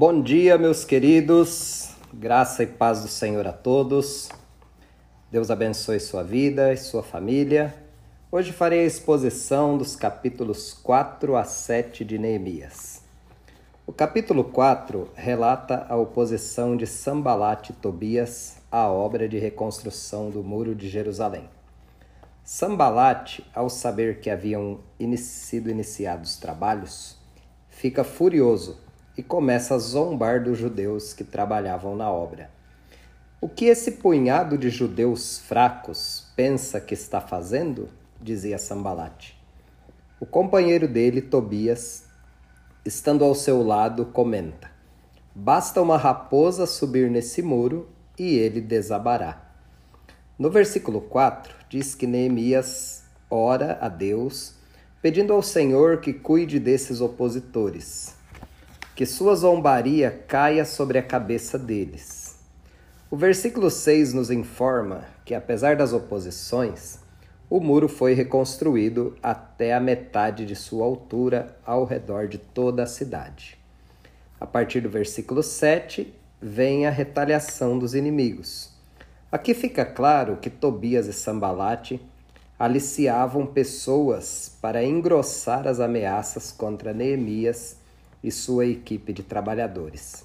Bom dia, meus queridos. Graça e paz do Senhor a todos. Deus abençoe sua vida e sua família. Hoje farei a exposição dos capítulos 4 a 7 de Neemias. O capítulo 4 relata a oposição de Sambalat e Tobias à obra de reconstrução do Muro de Jerusalém. Sambalat, ao saber que haviam sido iniciados trabalhos, fica furioso e começa a zombar dos judeus que trabalhavam na obra. O que esse punhado de judeus fracos pensa que está fazendo? dizia Sambalate. O companheiro dele, Tobias, estando ao seu lado, comenta: Basta uma raposa subir nesse muro e ele desabará. No versículo 4, diz que Neemias ora a Deus, pedindo ao Senhor que cuide desses opositores que sua zombaria caia sobre a cabeça deles. O versículo 6 nos informa que, apesar das oposições, o muro foi reconstruído até a metade de sua altura ao redor de toda a cidade. A partir do versículo 7, vem a retaliação dos inimigos. Aqui fica claro que Tobias e Sambalate aliciavam pessoas para engrossar as ameaças contra Neemias e sua equipe de trabalhadores,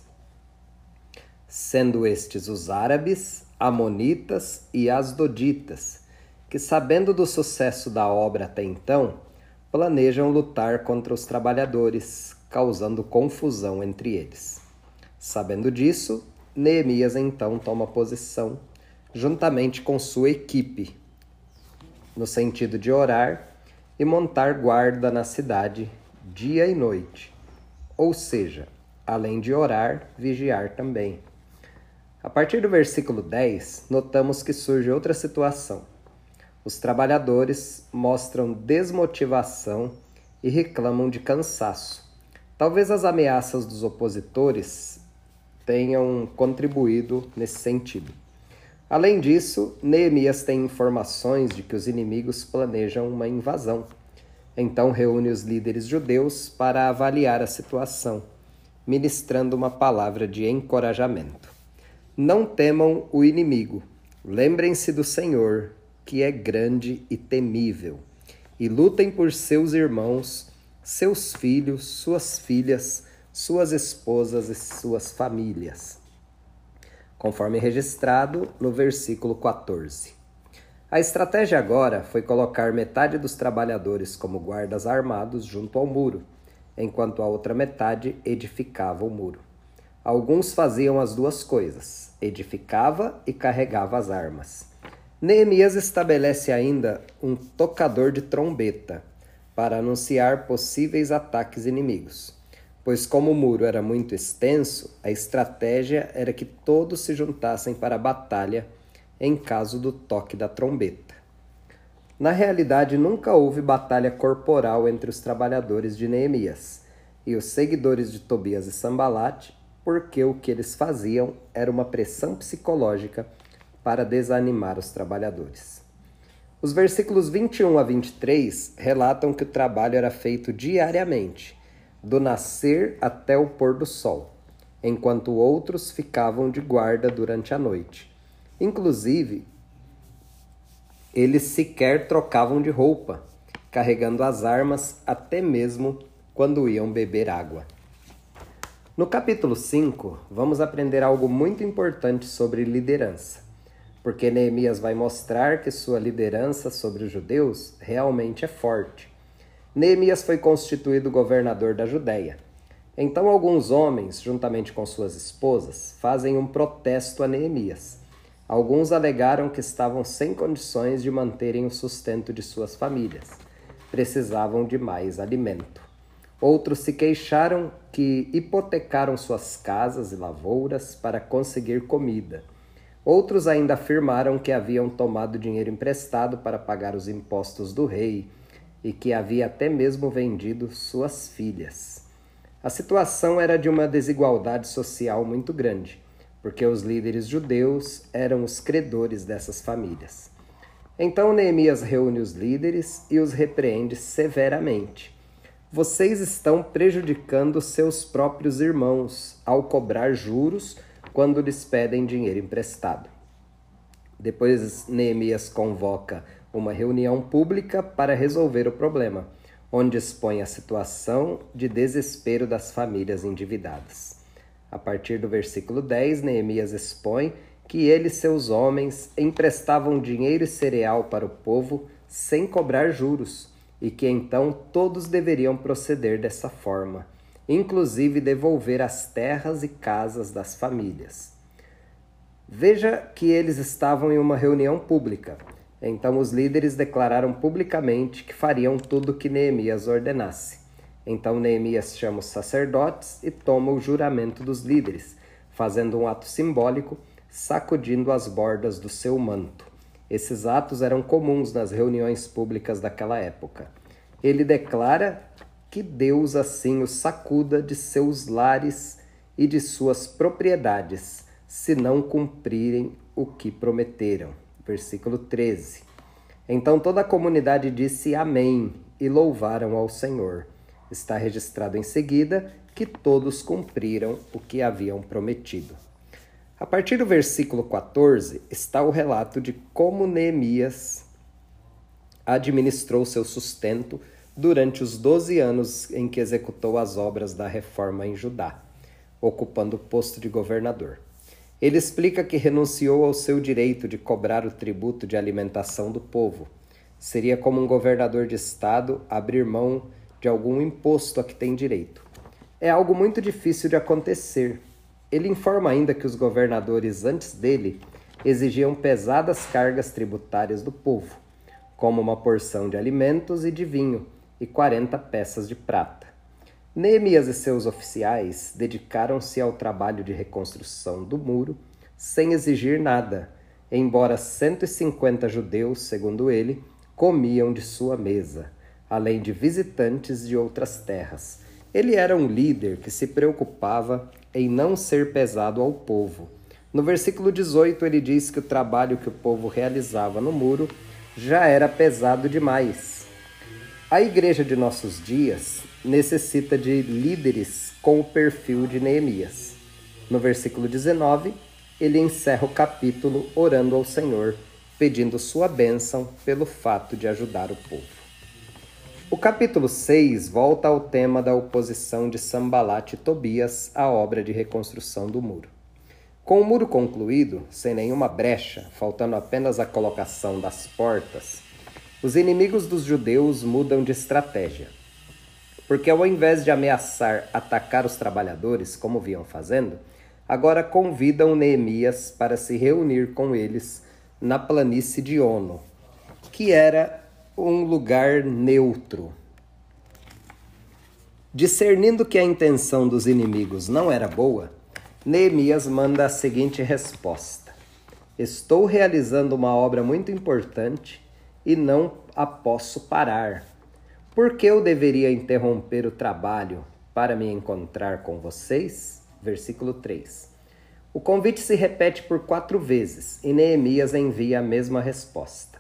sendo estes os árabes, amonitas e asdoditas, que, sabendo do sucesso da obra até então, planejam lutar contra os trabalhadores, causando confusão entre eles. Sabendo disso, Neemias então toma posição, juntamente com sua equipe, no sentido de orar e montar guarda na cidade dia e noite, ou seja, além de orar, vigiar também. A partir do versículo 10, notamos que surge outra situação. Os trabalhadores mostram desmotivação e reclamam de cansaço. Talvez as ameaças dos opositores tenham contribuído nesse sentido. Além disso, Neemias tem informações de que os inimigos planejam uma invasão. Então reúne os líderes judeus para avaliar a situação, ministrando uma palavra de encorajamento. Não temam o inimigo, lembrem-se do Senhor, que é grande e temível, e lutem por seus irmãos, seus filhos, suas filhas, suas esposas e suas famílias. Conforme registrado no versículo 14. A estratégia agora foi colocar metade dos trabalhadores como guardas armados junto ao muro, enquanto a outra metade edificava o muro. Alguns faziam as duas coisas, edificava e carregava as armas. Neemias estabelece ainda um tocador de trombeta para anunciar possíveis ataques inimigos, pois, como o muro era muito extenso, a estratégia era que todos se juntassem para a batalha em caso do toque da trombeta. Na realidade, nunca houve batalha corporal entre os trabalhadores de Neemias e os seguidores de Tobias e Sambalat, porque o que eles faziam era uma pressão psicológica para desanimar os trabalhadores. Os versículos 21 a 23 relatam que o trabalho era feito diariamente, do nascer até o pôr do sol, enquanto outros ficavam de guarda durante a noite. Inclusive, eles sequer trocavam de roupa, carregando as armas até mesmo quando iam beber água. No capítulo 5, vamos aprender algo muito importante sobre liderança, porque Neemias vai mostrar que sua liderança sobre os judeus realmente é forte. Neemias foi constituído governador da Judéia. Então, alguns homens, juntamente com suas esposas, fazem um protesto a Neemias Alguns alegaram que estavam sem condições de manterem o sustento de suas famílias. Precisavam de mais alimento. Outros se queixaram que hipotecaram suas casas e lavouras para conseguir comida. Outros ainda afirmaram que haviam tomado dinheiro emprestado para pagar os impostos do rei e que havia até mesmo vendido suas filhas. A situação era de uma desigualdade social muito grande porque os líderes judeus eram os credores dessas famílias. Então Neemias reúne os líderes e os repreende severamente. vocês estão prejudicando seus próprios irmãos ao cobrar juros quando lhes pedem dinheiro emprestado. Depois, Neemias convoca uma reunião pública para resolver o problema, onde expõe a situação de desespero das famílias endividadas. A partir do versículo 10, Neemias expõe que ele e seus homens emprestavam dinheiro e cereal para o povo sem cobrar juros e que então todos deveriam proceder dessa forma, inclusive devolver as terras e casas das famílias. Veja que eles estavam em uma reunião pública. Então os líderes declararam publicamente que fariam tudo o que Neemias ordenasse. Então Neemias chama os sacerdotes e toma o juramento dos líderes, fazendo um ato simbólico, sacudindo as bordas do seu manto. Esses atos eram comuns nas reuniões públicas daquela época. Ele declara que Deus assim o sacuda de seus lares e de suas propriedades, se não cumprirem o que prometeram. Versículo 13. Então toda a comunidade disse Amém e louvaram ao Senhor. Está registrado em seguida que todos cumpriram o que haviam prometido. A partir do versículo 14 está o relato de como Neemias administrou seu sustento durante os 12 anos em que executou as obras da reforma em Judá, ocupando o posto de governador. Ele explica que renunciou ao seu direito de cobrar o tributo de alimentação do povo. Seria como um governador de estado abrir mão de algum imposto a que tem direito. É algo muito difícil de acontecer, ele informa ainda que os governadores antes dele exigiam pesadas cargas tributárias do povo, como uma porção de alimentos e de vinho e 40 peças de prata. Neemias e seus oficiais dedicaram-se ao trabalho de reconstrução do muro sem exigir nada, embora 150 judeus, segundo ele, comiam de sua mesa, além de visitantes de outras terras. Ele era um líder que se preocupava em não ser pesado ao povo. No versículo 18, ele diz que o trabalho que o povo realizava no muro já era pesado demais. A igreja de nossos dias necessita de líderes com o perfil de Neemias. No versículo 19, ele encerra o capítulo orando ao Senhor, pedindo sua bênção pelo fato de ajudar o povo. O capítulo 6 volta ao tema da oposição de Sambalat e Tobias à obra de reconstrução do muro. Com o muro concluído, sem nenhuma brecha, faltando apenas a colocação das portas, os inimigos dos judeus mudam de estratégia. Porque ao invés de ameaçar atacar os trabalhadores, como vinham fazendo, agora convidam Neemias para se reunir com eles na planície de Ono, que era um lugar neutro. Discernindo que a intenção dos inimigos não era boa, Neemias manda a seguinte resposta: Estou realizando uma obra muito importante e não a posso parar. Por que eu deveria interromper o trabalho para me encontrar com vocês? Versículo 3. O convite se repete por quatro vezes e Neemias envia a mesma resposta.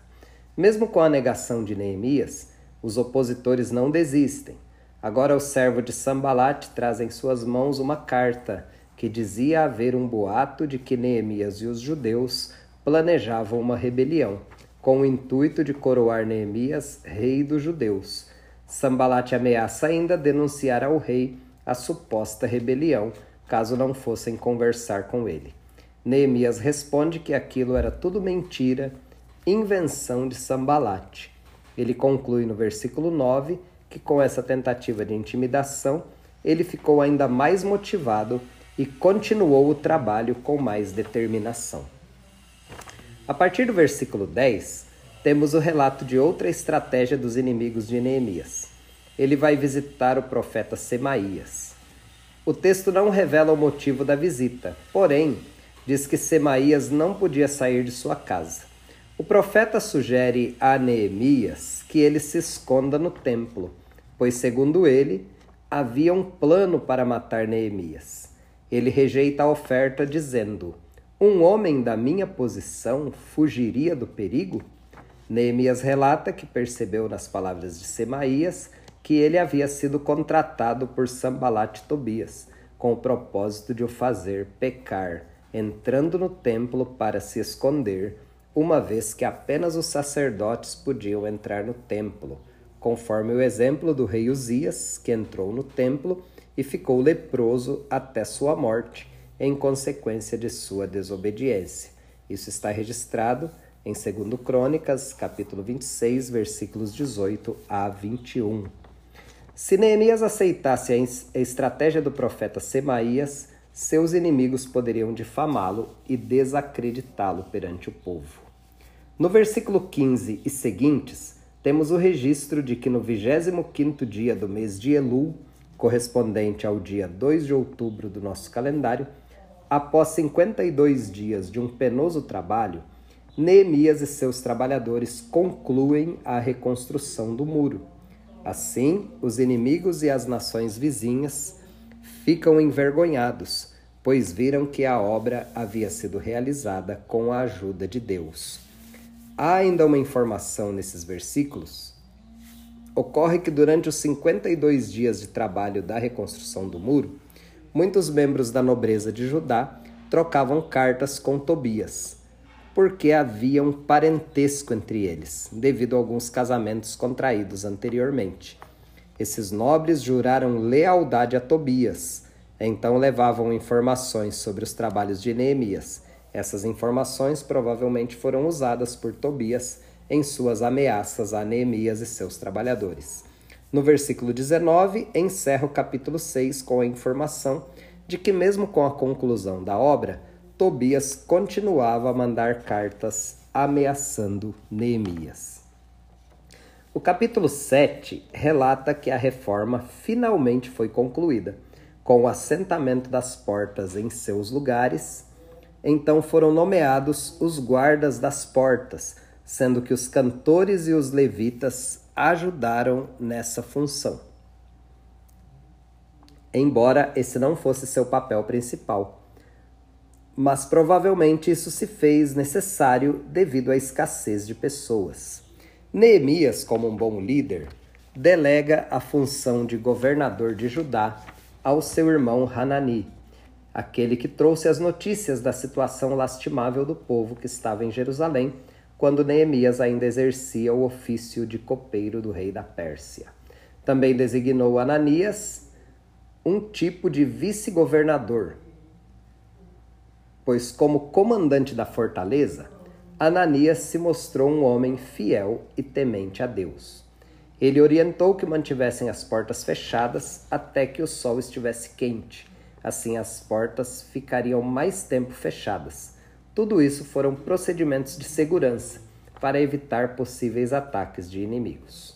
Mesmo com a negação de Neemias, os opositores não desistem. Agora o servo de Sambalat traz em suas mãos uma carta que dizia haver um boato de que Neemias e os judeus planejavam uma rebelião, com o intuito de coroar Neemias rei dos judeus. Sambalat ameaça ainda denunciar ao rei a suposta rebelião, caso não fossem conversar com ele. Neemias responde que aquilo era tudo mentira invenção de Sambalate. Ele conclui no versículo 9 que com essa tentativa de intimidação, ele ficou ainda mais motivado e continuou o trabalho com mais determinação. A partir do versículo 10, temos o relato de outra estratégia dos inimigos de Neemias. Ele vai visitar o profeta Semaías. O texto não revela o motivo da visita, porém, diz que Semaías não podia sair de sua casa. O profeta sugere a Neemias que ele se esconda no templo, pois, segundo ele, havia um plano para matar Neemias. Ele rejeita a oferta, dizendo: Um homem da minha posição fugiria do perigo? Neemias relata que percebeu nas palavras de Semaías que ele havia sido contratado por Sambalat Tobias, com o propósito de o fazer pecar, entrando no templo para se esconder, uma vez que apenas os sacerdotes podiam entrar no templo, conforme o exemplo do rei Uzias, que entrou no templo e ficou leproso até sua morte, em consequência de sua desobediência. Isso está registrado em 2 Crônicas, capítulo 26, versículos 18 a 21. Se Neemias aceitasse a estratégia do profeta Semaías, seus inimigos poderiam difamá-lo e desacreditá-lo perante o povo. No versículo 15 e seguintes, temos o registro de que no 25º dia do mês de Elul, correspondente ao dia 2 de outubro do nosso calendário, após 52 dias de um penoso trabalho, Neemias e seus trabalhadores concluem a reconstrução do muro. Assim, os inimigos e as nações vizinhas ficam envergonhados, pois viram que a obra havia sido realizada com a ajuda de Deus. Há ainda uma informação nesses versículos. Ocorre que durante os 52 dias de trabalho da reconstrução do muro, muitos membros da nobreza de Judá trocavam cartas com Tobias porque havia um parentesco entre eles, devido a alguns casamentos contraídos anteriormente. Esses nobres juraram lealdade a Tobias, então levavam informações sobre os trabalhos de Neemias. Essas informações provavelmente foram usadas por Tobias em suas ameaças a Neemias e seus trabalhadores. No versículo 19, encerra o capítulo 6 com a informação de que, mesmo com a conclusão da obra, Tobias continuava a mandar cartas ameaçando Neemias. O capítulo 7 relata que a reforma finalmente foi concluída, com o assentamento das portas em seus lugares. Então foram nomeados os guardas das portas, sendo que os cantores e os levitas ajudaram nessa função. Embora esse não fosse seu papel principal mas provavelmente isso se fez necessário devido à escassez de pessoas. Neemias, como um bom líder, delega a função de governador de Judá ao seu irmão Hanani, aquele que trouxe as notícias da situação lastimável do povo que estava em Jerusalém, quando Neemias ainda exercia o ofício de copeiro do rei da Pérsia. Também designou Ananias um tipo de vice-governador, pois, como comandante da fortaleza, Ananias se mostrou um homem fiel e temente a Deus. Ele orientou que mantivessem as portas fechadas até que o sol estivesse quente. Assim, as portas ficariam mais tempo fechadas. Tudo isso foram procedimentos de segurança para evitar possíveis ataques de inimigos.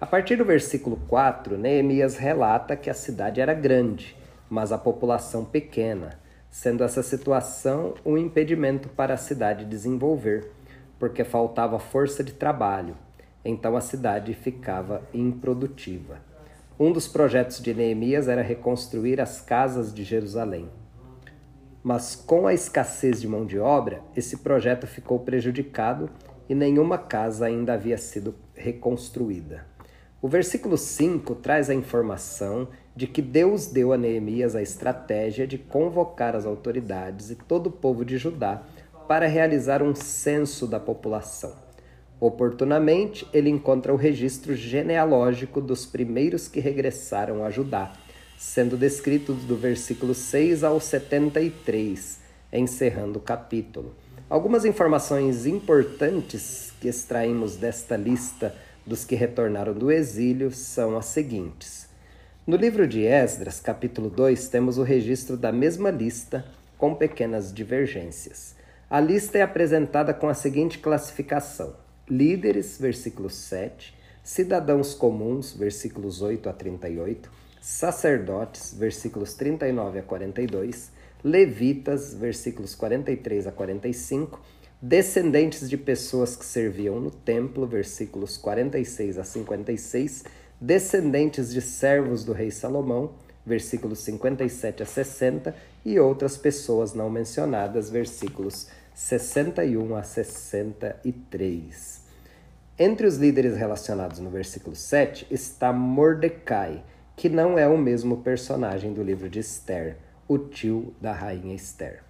A partir do versículo 4, Neemias relata que a cidade era grande, mas a população pequena sendo essa situação um impedimento para a cidade desenvolver, porque faltava força de trabalho, então a cidade ficava improdutiva. Um dos projetos de Neemias era reconstruir as casas de Jerusalém. Mas com a escassez de mão de obra, esse projeto ficou prejudicado e nenhuma casa ainda havia sido reconstruída. O versículo 5 traz a informação de que Deus deu a Neemias a estratégia de convocar as autoridades e todo o povo de Judá para realizar um censo da população. Oportunamente, ele encontra o registro genealógico dos primeiros que regressaram a Judá, sendo descrito do versículo 6 ao 73, encerrando o capítulo. Algumas informações importantes que extraímos desta lista dos que retornaram do exílio são as seguintes. No livro de Esdras, capítulo 2, temos o registro da mesma lista, com pequenas divergências. A lista é apresentada com a seguinte classificação: líderes, versículo 7, cidadãos comuns, versículos 8 a 38, sacerdotes, versículos 39 a 42, levitas, versículos 43 a 45, descendentes de pessoas que serviam no templo, versículos 46 a 56, descendentes de servos do rei Salomão, versículos 57 a 60, e outras pessoas não mencionadas, versículos 61 a 63. Entre os líderes relacionados no versículo 7 está Mordecai, que não é o mesmo personagem do livro de Esther, o tio da rainha Esther.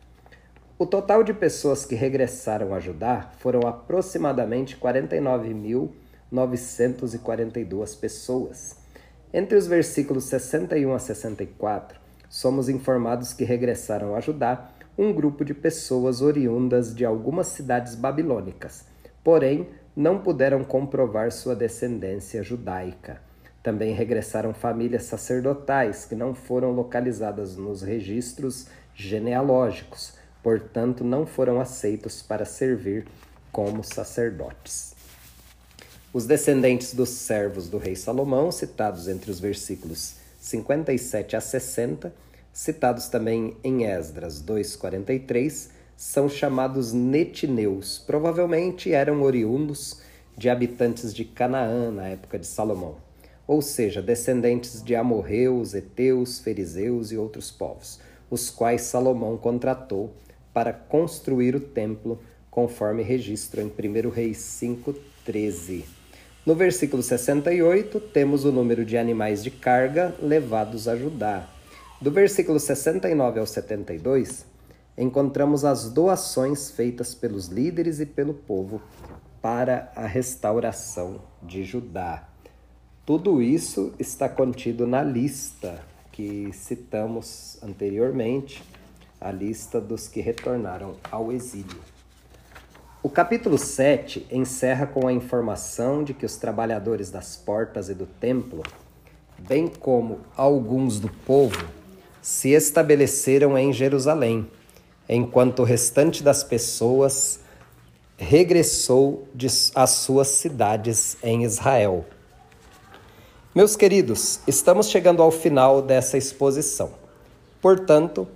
O total de pessoas que regressaram a Judá foram aproximadamente 49.942 pessoas. Entre os versículos 61 a 64, somos informados que regressaram a Judá um grupo de pessoas oriundas de algumas cidades babilônicas, porém não puderam comprovar sua descendência judaica. Também regressaram famílias sacerdotais que não foram localizadas nos registros genealógicos, portanto, não foram aceitos para servir como sacerdotes. Os descendentes dos servos do rei Salomão, citados entre os versículos 57 a 60, citados também em Esdras 2:43, são chamados netineus. Provavelmente eram oriundos de habitantes de Canaã na época de Salomão, ou seja, descendentes de amorreus, heteus, fariseus e outros povos, os quais Salomão contratou para construir o templo, conforme registro em 1 Reis 5:13. No versículo 68, temos o número de animais de carga levados a Judá. Do versículo 69 ao 72, encontramos as doações feitas pelos líderes e pelo povo para a restauração de Judá. Tudo isso está contido na lista que citamos anteriormente, a lista dos que retornaram ao exílio. O capítulo 7 encerra com a informação de que os trabalhadores das portas e do templo, bem como alguns do povo, se estabeleceram em Jerusalém enquanto o restante das pessoas regressou às suas cidades em Israel. Meus queridos, estamos chegando ao final dessa exposição. Portanto,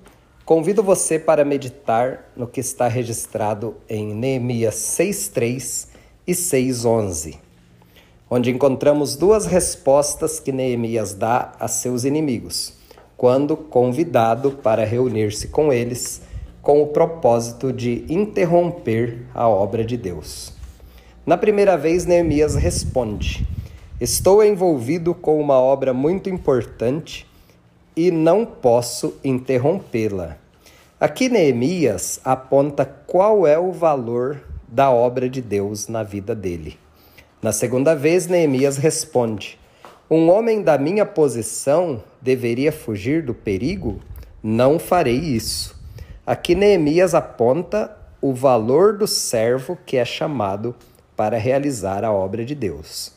convido você para meditar no que está registrado em Neemias 6:3 e 6:11, onde encontramos duas respostas que Neemias dá a seus inimigos, quando convidado para reunir-se com eles com o propósito de interromper a obra de Deus. Na primeira vez, Neemias responde: Estou envolvido com uma obra muito importante e não posso interrompê-la. Aqui, Neemias aponta qual é o valor da obra de Deus na vida dele. Na segunda vez, Neemias responde: Um homem da minha posição deveria fugir do perigo? Não farei isso. Aqui Neemias aponta o valor do servo que é chamado para realizar a obra de Deus.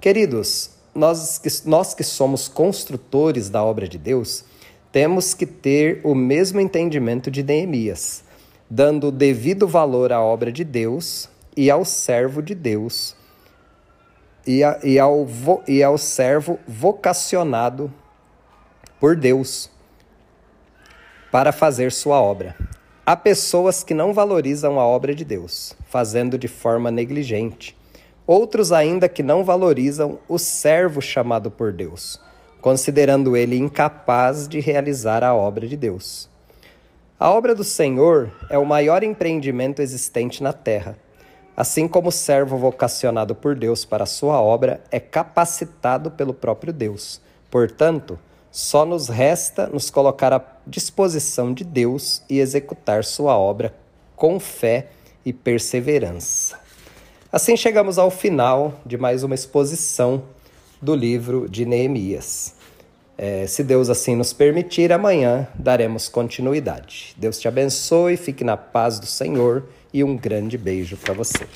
Queridos, nós que, nós que somos construtores da obra de Deus, temos que ter o mesmo entendimento de Neemias, dando o devido valor à obra de Deus e ao servo de Deus, e, a, e, ao, e ao servo vocacionado por Deus para fazer sua obra. Há pessoas que não valorizam a obra de Deus, fazendo de forma negligente. Outros ainda que não valorizam o servo chamado por Deus, considerando ele incapaz de realizar a obra de Deus. A obra do Senhor é o maior empreendimento existente na terra. Assim como o servo vocacionado por Deus para a sua obra é capacitado pelo próprio Deus. Portanto, só nos resta nos colocar à disposição de Deus e executar sua obra com fé e perseverança. Assim chegamos ao final de mais uma exposição do livro de Neemias. É, se Deus assim nos permitir, amanhã daremos continuidade. Deus te abençoe, fique na paz do Senhor e um grande beijo para você.